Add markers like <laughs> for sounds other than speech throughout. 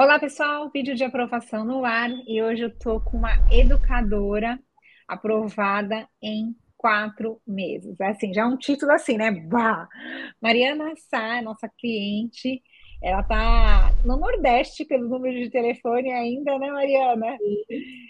Olá, pessoal, vídeo de aprovação no ar e hoje eu tô com uma educadora aprovada em quatro meses. É assim, já é um título assim, né? Bah! Mariana Sá, nossa cliente, ela tá no Nordeste pelo número de telefone ainda, né, Mariana?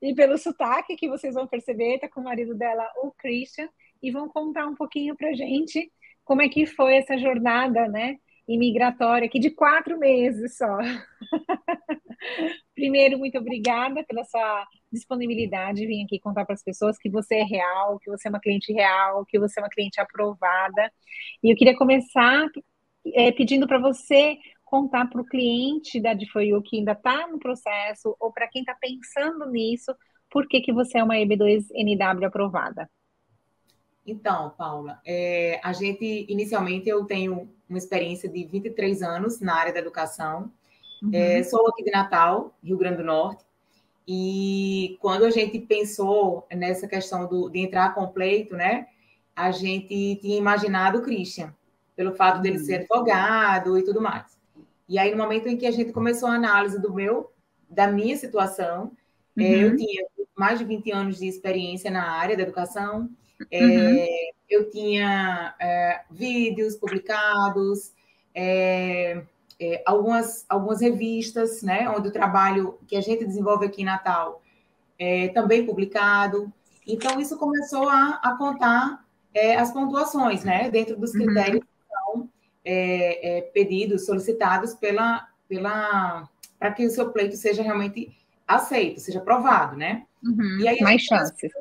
E pelo sotaque que vocês vão perceber, tá com o marido dela, o Christian, e vão contar um pouquinho pra gente como é que foi essa jornada, né? Imigratória aqui de quatro meses só. <laughs> Primeiro, muito obrigada pela sua disponibilidade de vir aqui contar para as pessoas que você é real, que você é uma cliente real, que você é uma cliente aprovada. E eu queria começar é, pedindo para você contar para o cliente da DFOU que ainda está no processo, ou para quem está pensando nisso, por que, que você é uma EB2NW aprovada. Então, Paula, é, a gente, inicialmente, eu tenho uma experiência de 23 anos na área da educação. Uhum. É, sou aqui de Natal, Rio Grande do Norte. E quando a gente pensou nessa questão do, de entrar completo, né, a gente tinha imaginado o Christian, pelo fato dele uhum. ser advogado e tudo mais. E aí, no momento em que a gente começou a análise do meu, da minha situação, uhum. é, eu uhum. tinha mais de 20 anos de experiência na área da educação, é, uhum. eu tinha é, vídeos publicados, é, é, algumas, algumas revistas, né, onde o trabalho que a gente desenvolve aqui em Natal é também publicado. Então, isso começou a, a contar é, as pontuações, né, dentro dos uhum. critérios uhum. que são pedidos, solicitados pela, pela para que o seu pleito seja realmente aceito, seja aprovado, né? Uhum. E aí, Mais chances.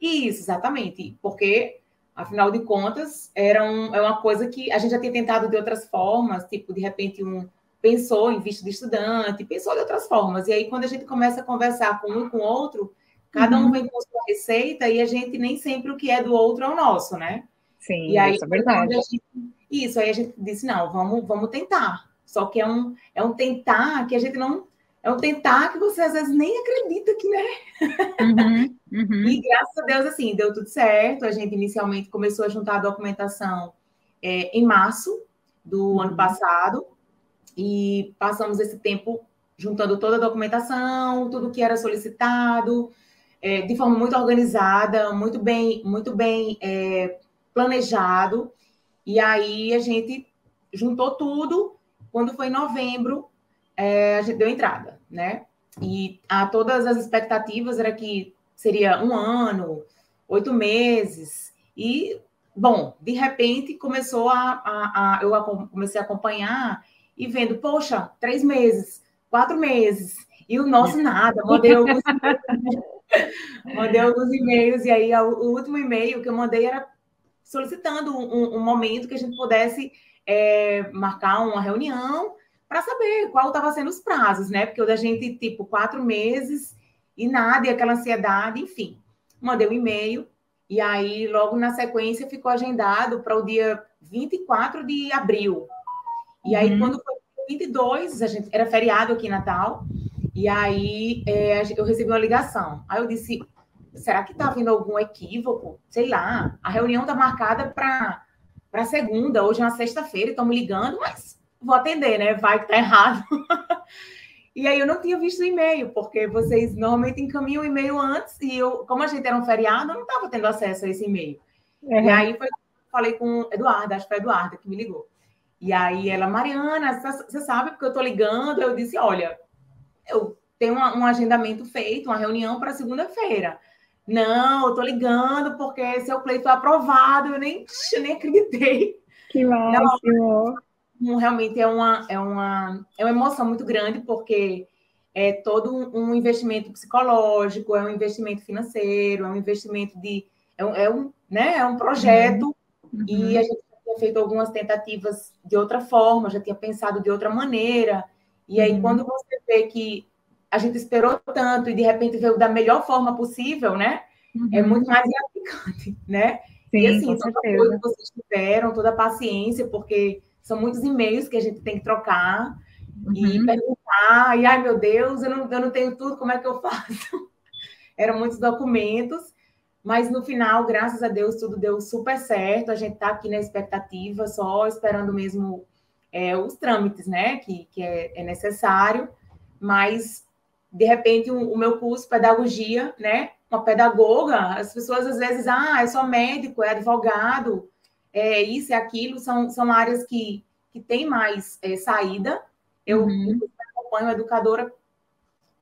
Isso, exatamente. Porque, afinal de contas, era um, é uma coisa que a gente já tinha tentado de outras formas, tipo, de repente, um pensou em visto de estudante, pensou de outras formas. E aí, quando a gente começa a conversar com um e com o outro, cada um uhum. vem com sua receita e a gente nem sempre o que é do outro é o nosso, né? Sim, e aí, isso é verdade. Gente, isso, aí a gente disse, não, vamos, vamos tentar. Só que é um, é um tentar que a gente não é um tentar que você às vezes nem acredita que, né? Uhum, <laughs> uhum. E graças a Deus, assim, deu tudo certo. A gente inicialmente começou a juntar a documentação é, em março do uhum. ano passado e passamos esse tempo juntando toda a documentação, tudo que era solicitado, é, de forma muito organizada, muito bem, muito bem é, planejado. E aí a gente juntou tudo. Quando foi em novembro, é, a gente deu entrada, né? E a todas as expectativas era que seria um ano, oito meses, e bom, de repente começou a, a, a, eu comecei a acompanhar e vendo, poxa, três meses, quatro meses, e o nosso nada, mandei alguns, <laughs> mandei alguns e-mails, e aí o último e-mail que eu mandei era solicitando um, um momento que a gente pudesse é, marcar uma reunião para saber qual estava sendo os prazos, né? Porque o da gente, tipo, quatro meses e nada, e aquela ansiedade, enfim. Mandei um e-mail, e aí, logo na sequência, ficou agendado para o dia 24 de abril. E aí, uhum. quando foi 22, a gente, era feriado aqui em Natal, e aí é, eu recebi uma ligação. Aí eu disse: será que está havendo algum equívoco? Sei lá, a reunião está marcada para segunda, hoje é uma sexta-feira, estão me ligando, mas vou atender, né? Vai que tá errado. <laughs> e aí eu não tinha visto o e-mail, porque vocês normalmente encaminham o e-mail antes, e eu, como a gente era um feriado, eu não estava tendo acesso a esse e-mail. Uhum. E aí foi, falei com Eduarda, acho que foi a Eduarda que me ligou. E aí ela, Mariana, você sabe porque eu tô ligando? Eu disse, olha, eu tenho uma, um agendamento feito, uma reunião para segunda-feira. Não, eu tô ligando porque seu pleito foi aprovado, eu nem, eu nem acreditei. Que máximo realmente é uma, é, uma, é uma emoção muito grande, porque é todo um investimento psicológico, é um investimento financeiro, é um investimento de. É um, é um, né, é um projeto, uhum. e a gente já tinha feito algumas tentativas de outra forma, já tinha pensado de outra maneira. E aí, uhum. quando você vê que a gente esperou tanto e de repente veio da melhor forma possível, né? É uhum. É muito mais gratificante, né? Sim, e assim, toda coisa que vocês tiveram, toda a paciência, porque são muitos e-mails que a gente tem que trocar uhum. e perguntar. E, ai, meu Deus, eu não, eu não tenho tudo, como é que eu <laughs> faço? Eram muitos documentos, mas no final, graças a Deus, tudo deu super certo. A gente está aqui na expectativa, só esperando mesmo é, os trâmites, né, que, que é, é necessário. mas de repente o, o meu curso pedagogia, né? Uma pedagoga, as pessoas às vezes, ah, é só médico, é advogado, é isso, é aquilo, são, são áreas que, que têm mais é, saída. Eu, uhum. eu acompanho educadora,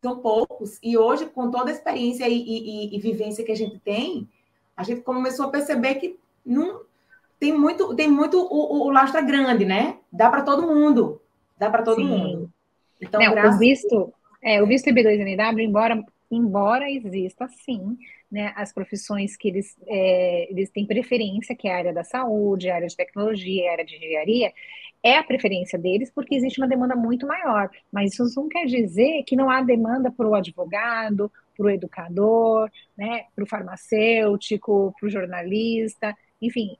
são poucos, e hoje, com toda a experiência e, e, e, vivência que a gente tem, a gente começou a perceber que não, tem muito, tem muito o, o, o lastro é grande, né? Dá para todo mundo, dá para todo Sim. mundo. Então, não, graças... o visto, é, o visto B2NW, embora embora exista sim, né, as profissões que eles, é, eles têm preferência, que é a área da saúde, a área de tecnologia, a área de engenharia, é a preferência deles porque existe uma demanda muito maior. Mas isso não quer dizer que não há demanda para o advogado, para o educador, né, para o farmacêutico, para o jornalista, enfim.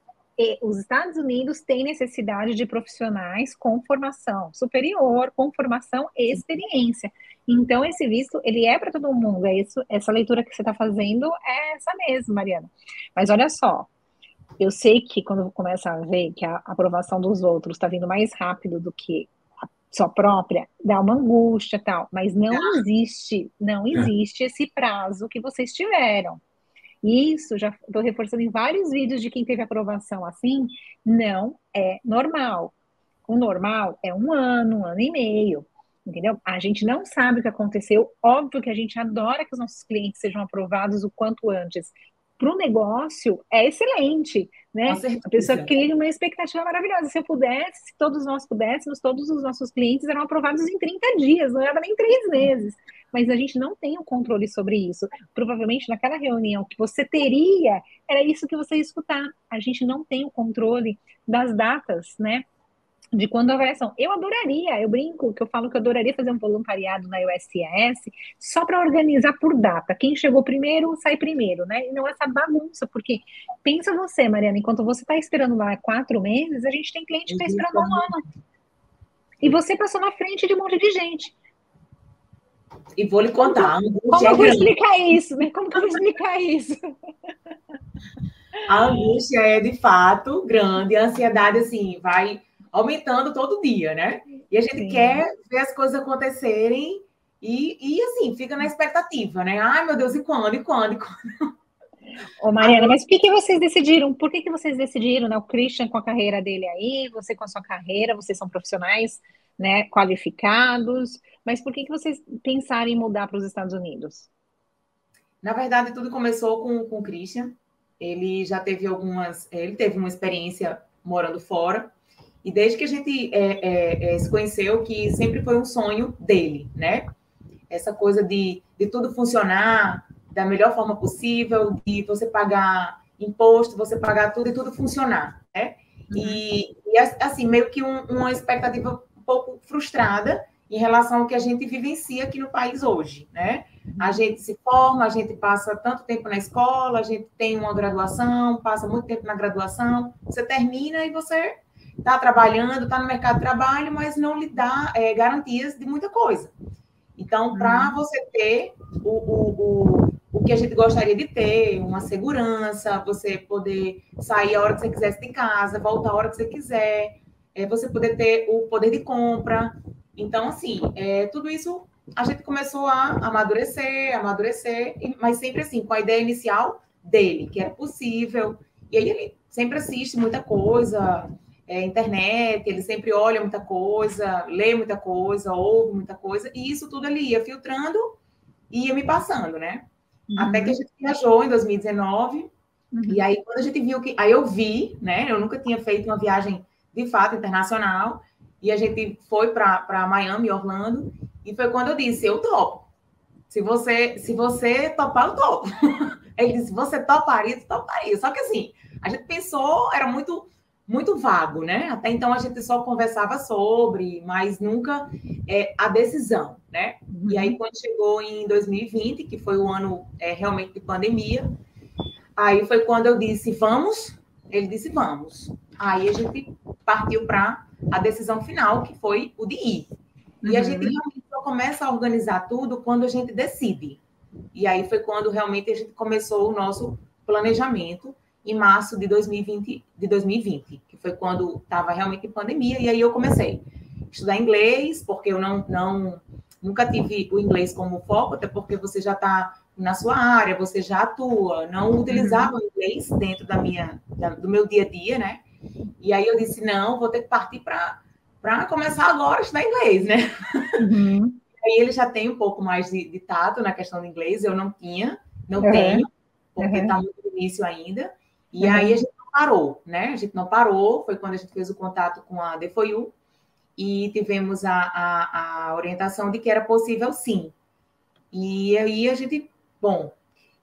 os Estados Unidos têm necessidade de profissionais com formação superior, com formação e experiência. Então, esse visto, ele é para todo mundo. É isso, essa leitura que você está fazendo é essa mesmo, Mariana. Mas olha só, eu sei que quando começa a ver que a aprovação dos outros está vindo mais rápido do que a sua própria, dá uma angústia tal, mas não existe, não é. existe esse prazo que vocês tiveram. Isso, já estou reforçando em vários vídeos de quem teve aprovação assim, não é normal. O normal é um ano, um ano e meio entendeu? A gente não sabe o que aconteceu. Óbvio que a gente adora que os nossos clientes sejam aprovados o quanto antes. Para o negócio, é excelente, né? A pessoa cria uma expectativa maravilhosa. Se eu pudesse, se todos nós pudéssemos, todos os nossos clientes eram aprovados em 30 dias, não era nem três meses. Mas a gente não tem o um controle sobre isso. Provavelmente naquela reunião que você teria, era isso que você ia escutar. A gente não tem o controle das datas, né? De quando a avaliação. Eu adoraria, eu brinco que eu falo que eu adoraria fazer um voluntariado na USIS só para organizar por data. Quem chegou primeiro sai primeiro, né? E não essa bagunça, porque pensa você, Mariana, enquanto você está esperando lá quatro meses, a gente tem cliente que está esperando um ano. E você passou na frente de um monte de gente. E vou lhe contar. Como, como eu vou explicar isso, né? Como que eu vou explicar isso? A <laughs> angústia é de fato grande, a ansiedade, assim, vai aumentando todo dia, né? E a gente Sim. quer ver as coisas acontecerem e, e, assim, fica na expectativa, né? Ai, meu Deus, e quando, e quando, e quando? <laughs> Ô, Mariana, mas por que, que vocês decidiram? Por que, que vocês decidiram, né? O Christian com a carreira dele aí, você com a sua carreira, vocês são profissionais né, qualificados, mas por que, que vocês pensaram em mudar para os Estados Unidos? Na verdade, tudo começou com, com o Christian. Ele já teve algumas. Ele teve uma experiência morando fora, e desde que a gente é, é, é, se conheceu, que sempre foi um sonho dele, né? Essa coisa de, de tudo funcionar da melhor forma possível, de você pagar imposto, você pagar tudo e tudo funcionar, né? Uhum. E, e, assim, meio que um, uma expectativa um pouco frustrada em relação ao que a gente vivencia aqui no país hoje, né? A gente se forma, a gente passa tanto tempo na escola, a gente tem uma graduação, passa muito tempo na graduação, você termina e você está trabalhando, está no mercado de trabalho, mas não lhe dá é, garantias de muita coisa. Então, para uhum. você ter o, o, o, o que a gente gostaria de ter, uma segurança, você poder sair a hora que você quiser de casa, voltar a hora que você quiser, é, você poder ter o poder de compra. Então, assim, é, tudo isso a gente começou a amadurecer, amadurecer, mas sempre assim, com a ideia inicial dele, que era possível. E aí ele sempre assiste muita coisa, é, internet, ele sempre olha muita coisa, lê muita coisa, ouve muita coisa, e isso tudo ele ia filtrando e ia me passando, né? Uhum. Até que a gente viajou em 2019, uhum. e aí quando a gente viu que. Aí eu vi, né? Eu nunca tinha feito uma viagem de fato internacional, e a gente foi para Miami, Orlando, e foi quando eu disse: eu topo. Se você, se você topar, eu topo. <laughs> Ele disse: você toparia, tu toparia. Só que assim, a gente pensou, era muito muito vago, né? Até então a gente só conversava sobre, mas nunca é, a decisão, né? Uhum. E aí quando chegou em 2020, que foi o ano é, realmente de pandemia, aí foi quando eu disse vamos, ele disse vamos. Aí a gente partiu para a decisão final, que foi o de ir. Uhum. E a gente uhum. realmente só começa a organizar tudo quando a gente decide. E aí foi quando realmente a gente começou o nosso planejamento em março de 2020, de 2020 que foi quando estava realmente em pandemia, e aí eu comecei a estudar inglês, porque eu não, não, nunca tive o inglês como foco, até porque você já está na sua área, você já atua. Não utilizava uhum. o inglês dentro da minha, da, do meu dia a dia, né? E aí eu disse, não, vou ter que partir para começar agora a estudar inglês, né? Uhum. <laughs> Aí ele já tem um pouco mais de, de, tato na questão do inglês, eu não tinha, não uhum. tenho, porque está uhum. muito no início ainda. E aí a gente não parou, né? A gente não parou, foi quando a gente fez o contato com a DFOU e tivemos a, a, a orientação de que era possível sim. E aí a gente, bom,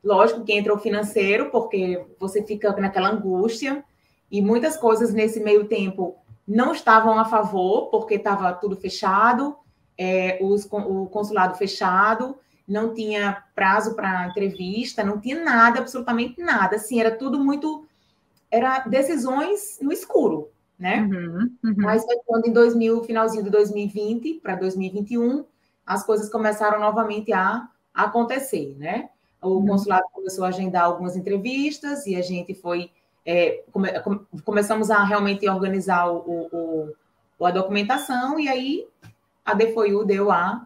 lógico que entra o financeiro, porque você fica naquela angústia, e muitas coisas nesse meio tempo não estavam a favor, porque estava tudo fechado, é, os, o consulado fechado, não tinha prazo para entrevista, não tinha nada, absolutamente nada. Assim, era tudo muito. Era decisões no escuro, né? Uhum, uhum. Mas foi quando em 2000, finalzinho de 2020 para 2021, as coisas começaram novamente a acontecer, né? O uhum. consulado começou a agendar algumas entrevistas e a gente foi é, come, começamos a realmente organizar o, o, o, a documentação e aí a DFOIU deu a,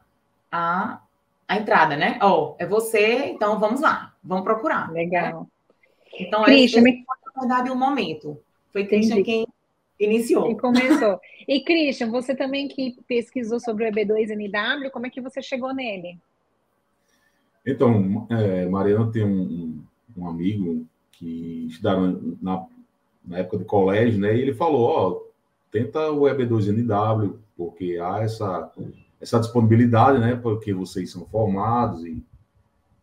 a, a entrada, né? Ó, oh, é você, então vamos lá, vamos procurar. Legal. Né? Então, Christian, esse, foi, na verdade, o um momento. Foi Christian quem iniciou. E começou. E, Christian, você também que pesquisou sobre o EB2NW, como é que você chegou nele? Então, é, Mariana tem um, um amigo que estudaram na, na época do colégio, né? E ele falou, ó, tenta o EB2NW, porque há essa, essa disponibilidade, né? Porque vocês são formados e,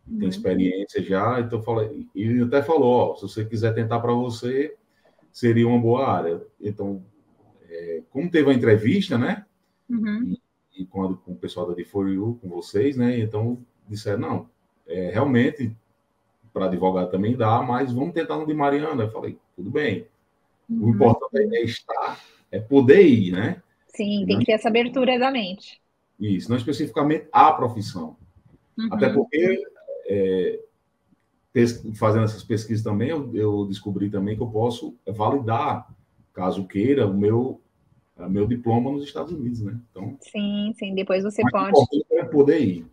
e tem uhum. experiência já. Então, falei, e ele até falou, ó, se você quiser tentar para você, seria uma boa área. Então, é, como teve a entrevista, né? Uhum. E, e a, com, o pessoal da D4U, com vocês, né? Então, disseram, não, é, realmente para advogado também dá, mas vamos tentar no de Mariana. Eu falei, tudo bem. Uhum. O importante é estar, é poder ir, né? Sim, tem que ter essa abertura da mente. Isso, não especificamente a profissão. Uhum. Até porque, é, fazendo essas pesquisas também, eu, eu, descobri também que eu posso validar, caso queira, o meu, meu diploma nos Estados Unidos, né? Então, sim, sim, depois você pode. É poder ir.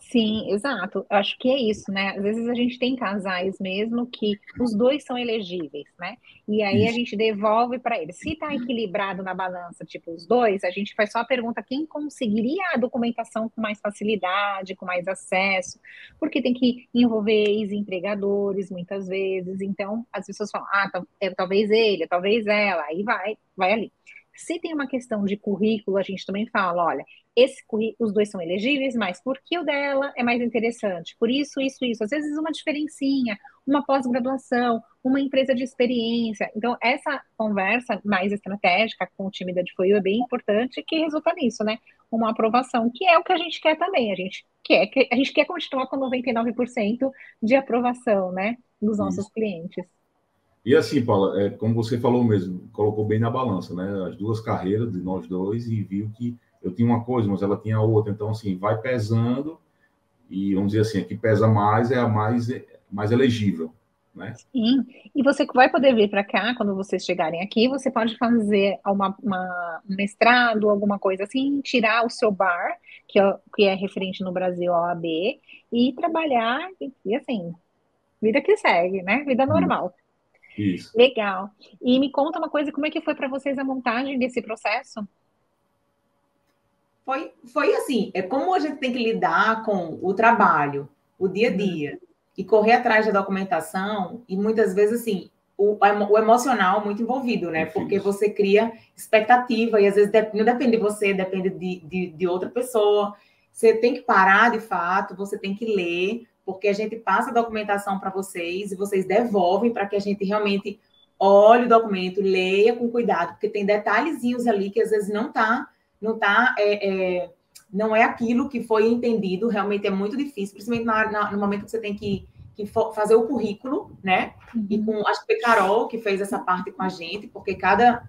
Sim, exato. Acho que é isso, né? Às vezes a gente tem casais mesmo que os dois são elegíveis, né? E aí isso. a gente devolve para eles. Se está equilibrado na balança, tipo os dois, a gente faz só a pergunta quem conseguiria a documentação com mais facilidade, com mais acesso, porque tem que envolver ex-empregadores muitas vezes. Então, as pessoas falam, ah, é, talvez ele, talvez ela, aí vai, vai ali. Se tem uma questão de currículo, a gente também fala, olha, esse os dois são elegíveis, mas por que o dela é mais interessante? Por isso, isso, isso. Às vezes uma diferencinha, uma pós-graduação, uma empresa de experiência. Então, essa conversa mais estratégica com o time da DFOIU é bem importante, que resulta nisso, né? Uma aprovação, que é o que a gente quer também. A gente quer, a gente quer continuar com 99% de aprovação, né? Dos nossos isso. clientes. E assim, Paula, é, como você falou mesmo, colocou bem na balança, né? As duas carreiras de nós dois e viu que eu tinha uma coisa, mas ela tinha outra. Então, assim, vai pesando e, vamos dizer assim, a que pesa mais é a mais, mais elegível, né? Sim, e você vai poder vir para cá, quando vocês chegarem aqui, você pode fazer uma, uma, um mestrado, alguma coisa assim, tirar o seu bar, que é, que é referente no Brasil ao AB, e trabalhar, e, e assim, vida que segue, né? Vida hum. normal. Isso. Legal. E me conta uma coisa, como é que foi para vocês a montagem desse processo? Foi, foi assim, é como a gente tem que lidar com o trabalho, o dia a dia, e correr atrás da documentação, e muitas vezes, assim, o, o emocional muito envolvido, né? Porque você cria expectativa, e às vezes não depende de você, depende de, de, de outra pessoa. Você tem que parar de fato, você tem que ler, porque a gente passa a documentação para vocês e vocês devolvem para que a gente realmente olhe o documento, leia com cuidado, porque tem detalhezinhos ali que às vezes não está, não tá, é, é, não é aquilo que foi entendido, realmente é muito difícil, principalmente na, na, no momento que você tem que, que fazer o currículo, né? Uhum. E com acho que foi Carol que fez essa parte com a gente, porque cada,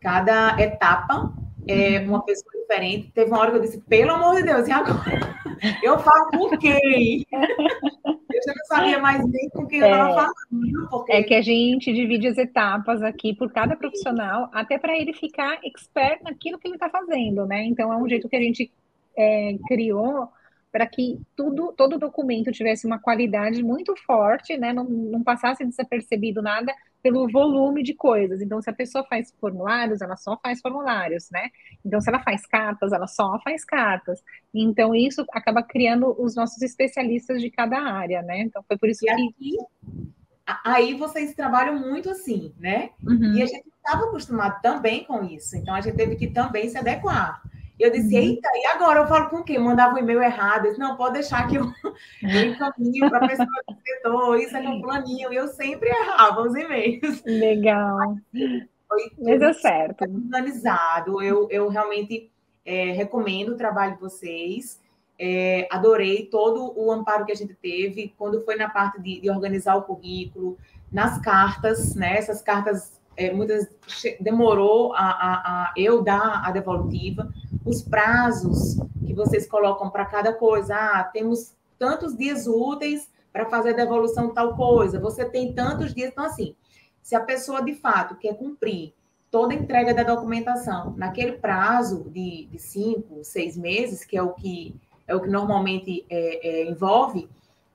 cada etapa é uma pessoa diferente. Teve uma hora que eu disse, pelo amor de Deus, e agora? <laughs> Eu falo com quem? <laughs> Eu já não sabia mais nem com quem é, eu estava falando. Porque... É que a gente divide as etapas aqui por cada profissional, até para ele ficar expert naquilo que ele está fazendo, né? Então é um jeito que a gente é, criou para que tudo, todo documento tivesse uma qualidade muito forte, né? Não, não passasse desapercebido nada pelo volume de coisas. Então, se a pessoa faz formulários, ela só faz formulários, né? Então, se ela faz cartas, ela só faz cartas. Então, isso acaba criando os nossos especialistas de cada área, né? Então, foi por isso e que. Aqui, aí vocês trabalham muito assim, né? Uhum. E a gente estava acostumado também com isso. Então, a gente teve que também se adequar. Eu disse, uhum. eita, e agora eu falo com quem? Mandava o um e-mail errado. Eu disse, não, pode deixar que eu, <laughs> eu encaminho para a pessoa do setor, isso é no planinho. E eu sempre errava os e-mails. Legal. Foi Mas deu certo. Organizado. Eu, eu realmente é, recomendo o trabalho de vocês. É, adorei todo o amparo que a gente teve quando foi na parte de, de organizar o currículo, nas cartas, né? Essas cartas é, muitas demorou a, a, a, eu dar a devolutiva, os prazos que vocês colocam para cada coisa. Ah, temos tantos dias úteis para fazer a devolução de tal coisa, você tem tantos dias. Então, assim, se a pessoa de fato quer cumprir toda a entrega da documentação naquele prazo de, de cinco, seis meses, que é o que, é o que normalmente é, é, envolve,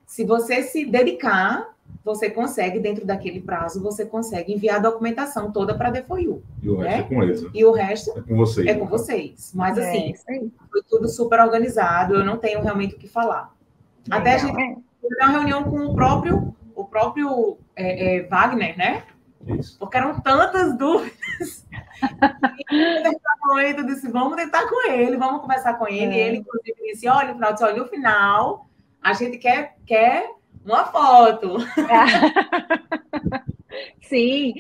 se você se dedicar você consegue, dentro daquele prazo, você consegue enviar a documentação toda para a DFOIU. E o resto né? é com eles. Né? E o resto é com vocês. É com vocês. Mas, é, assim, foi tudo super organizado, eu não tenho realmente o que falar. Até a gente é. teve uma reunião com o próprio, o próprio é, é Wagner, né? Isso. Porque eram tantas dúvidas. e eu disse, vamos tentar com ele, vamos conversar com ele. E ele, inclusive, disse, olha, no final, disse, olha, no final, a gente quer, quer uma foto. <laughs> Sim.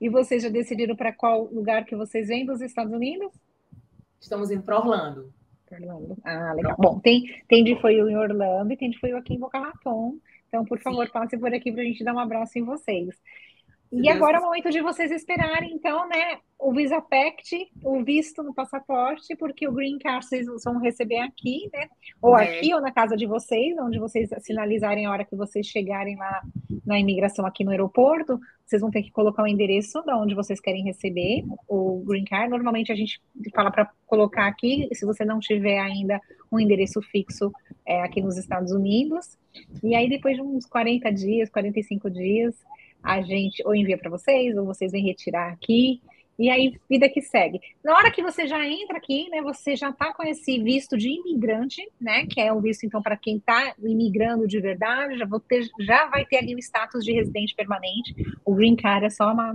E vocês já decidiram para qual lugar que vocês vêm dos Estados Unidos? Estamos indo para Orlando. Orlando. Ah, legal. Bom, tem, tem de foi em Orlando e tem de foi aqui em Boca Raton. Então, por favor, Sim. passe por aqui para a gente dar um abraço em vocês. E agora é o momento de vocês esperarem, então, né, o Visa Pact, o visto no passaporte, porque o Green Card vocês vão receber aqui, né? Ou é. aqui ou na casa de vocês, onde vocês sinalizarem a hora que vocês chegarem lá na imigração aqui no aeroporto, vocês vão ter que colocar o endereço de onde vocês querem receber o Green Card. Normalmente a gente fala para colocar aqui, se você não tiver ainda um endereço fixo é, aqui nos Estados Unidos. E aí, depois de uns 40 dias, 45 dias, a gente ou envia para vocês, ou vocês vêm retirar aqui, e aí vida que segue. Na hora que você já entra aqui, né, você já está com esse visto de imigrante, né, que é o visto então para quem está imigrando de verdade, já, vou ter, já vai ter ali o status de residente permanente. O green card é só uma,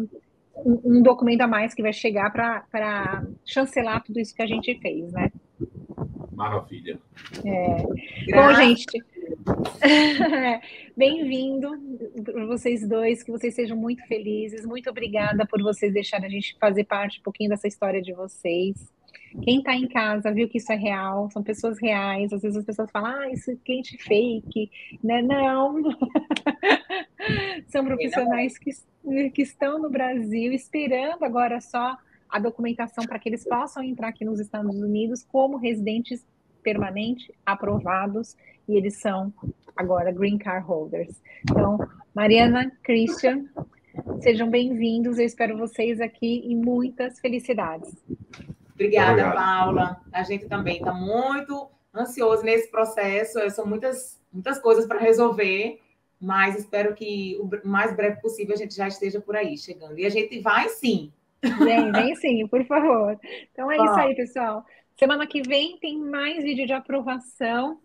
um, um documento a mais que vai chegar para chancelar tudo isso que a gente fez, né? Maravilha. É. Bom, gente, <laughs> Bem-vindo vocês dois, que vocês sejam muito felizes. Muito obrigada por vocês deixarem a gente fazer parte um pouquinho dessa história de vocês. Quem está em casa viu que isso é real, são pessoas reais. Às vezes as pessoas falam, ah, isso é cliente fake, né? Não. <laughs> são profissionais que, que estão no Brasil esperando agora só a documentação para que eles possam entrar aqui nos Estados Unidos como residentes permanentes aprovados e eles são agora green card holders. Então, Mariana, Christian, sejam bem-vindos. Eu espero vocês aqui e muitas felicidades. Obrigada, Obrigado. Paula. A gente também está muito ansioso nesse processo. São muitas, muitas coisas para resolver, mas espero que o mais breve possível a gente já esteja por aí chegando. E a gente vai sim. Vem, vem sim, por favor. Então é Bom. isso aí, pessoal. Semana que vem tem mais vídeo de aprovação.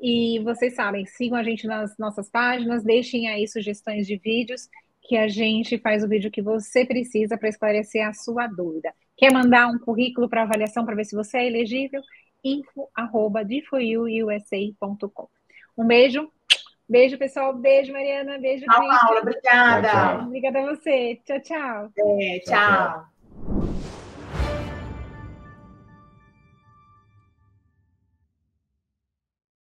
E vocês sabem, sigam a gente nas nossas páginas, deixem aí sugestões de vídeos que a gente faz o vídeo que você precisa para esclarecer a sua dúvida. Quer mandar um currículo para avaliação para ver se você é elegível? info@diforyouusa.com. Um beijo. Beijo, pessoal. Beijo, Mariana. Beijo, Tchau, Paula. Obrigada. Tchau, tchau. Obrigada a você. Tchau, tchau. É, tchau. tchau.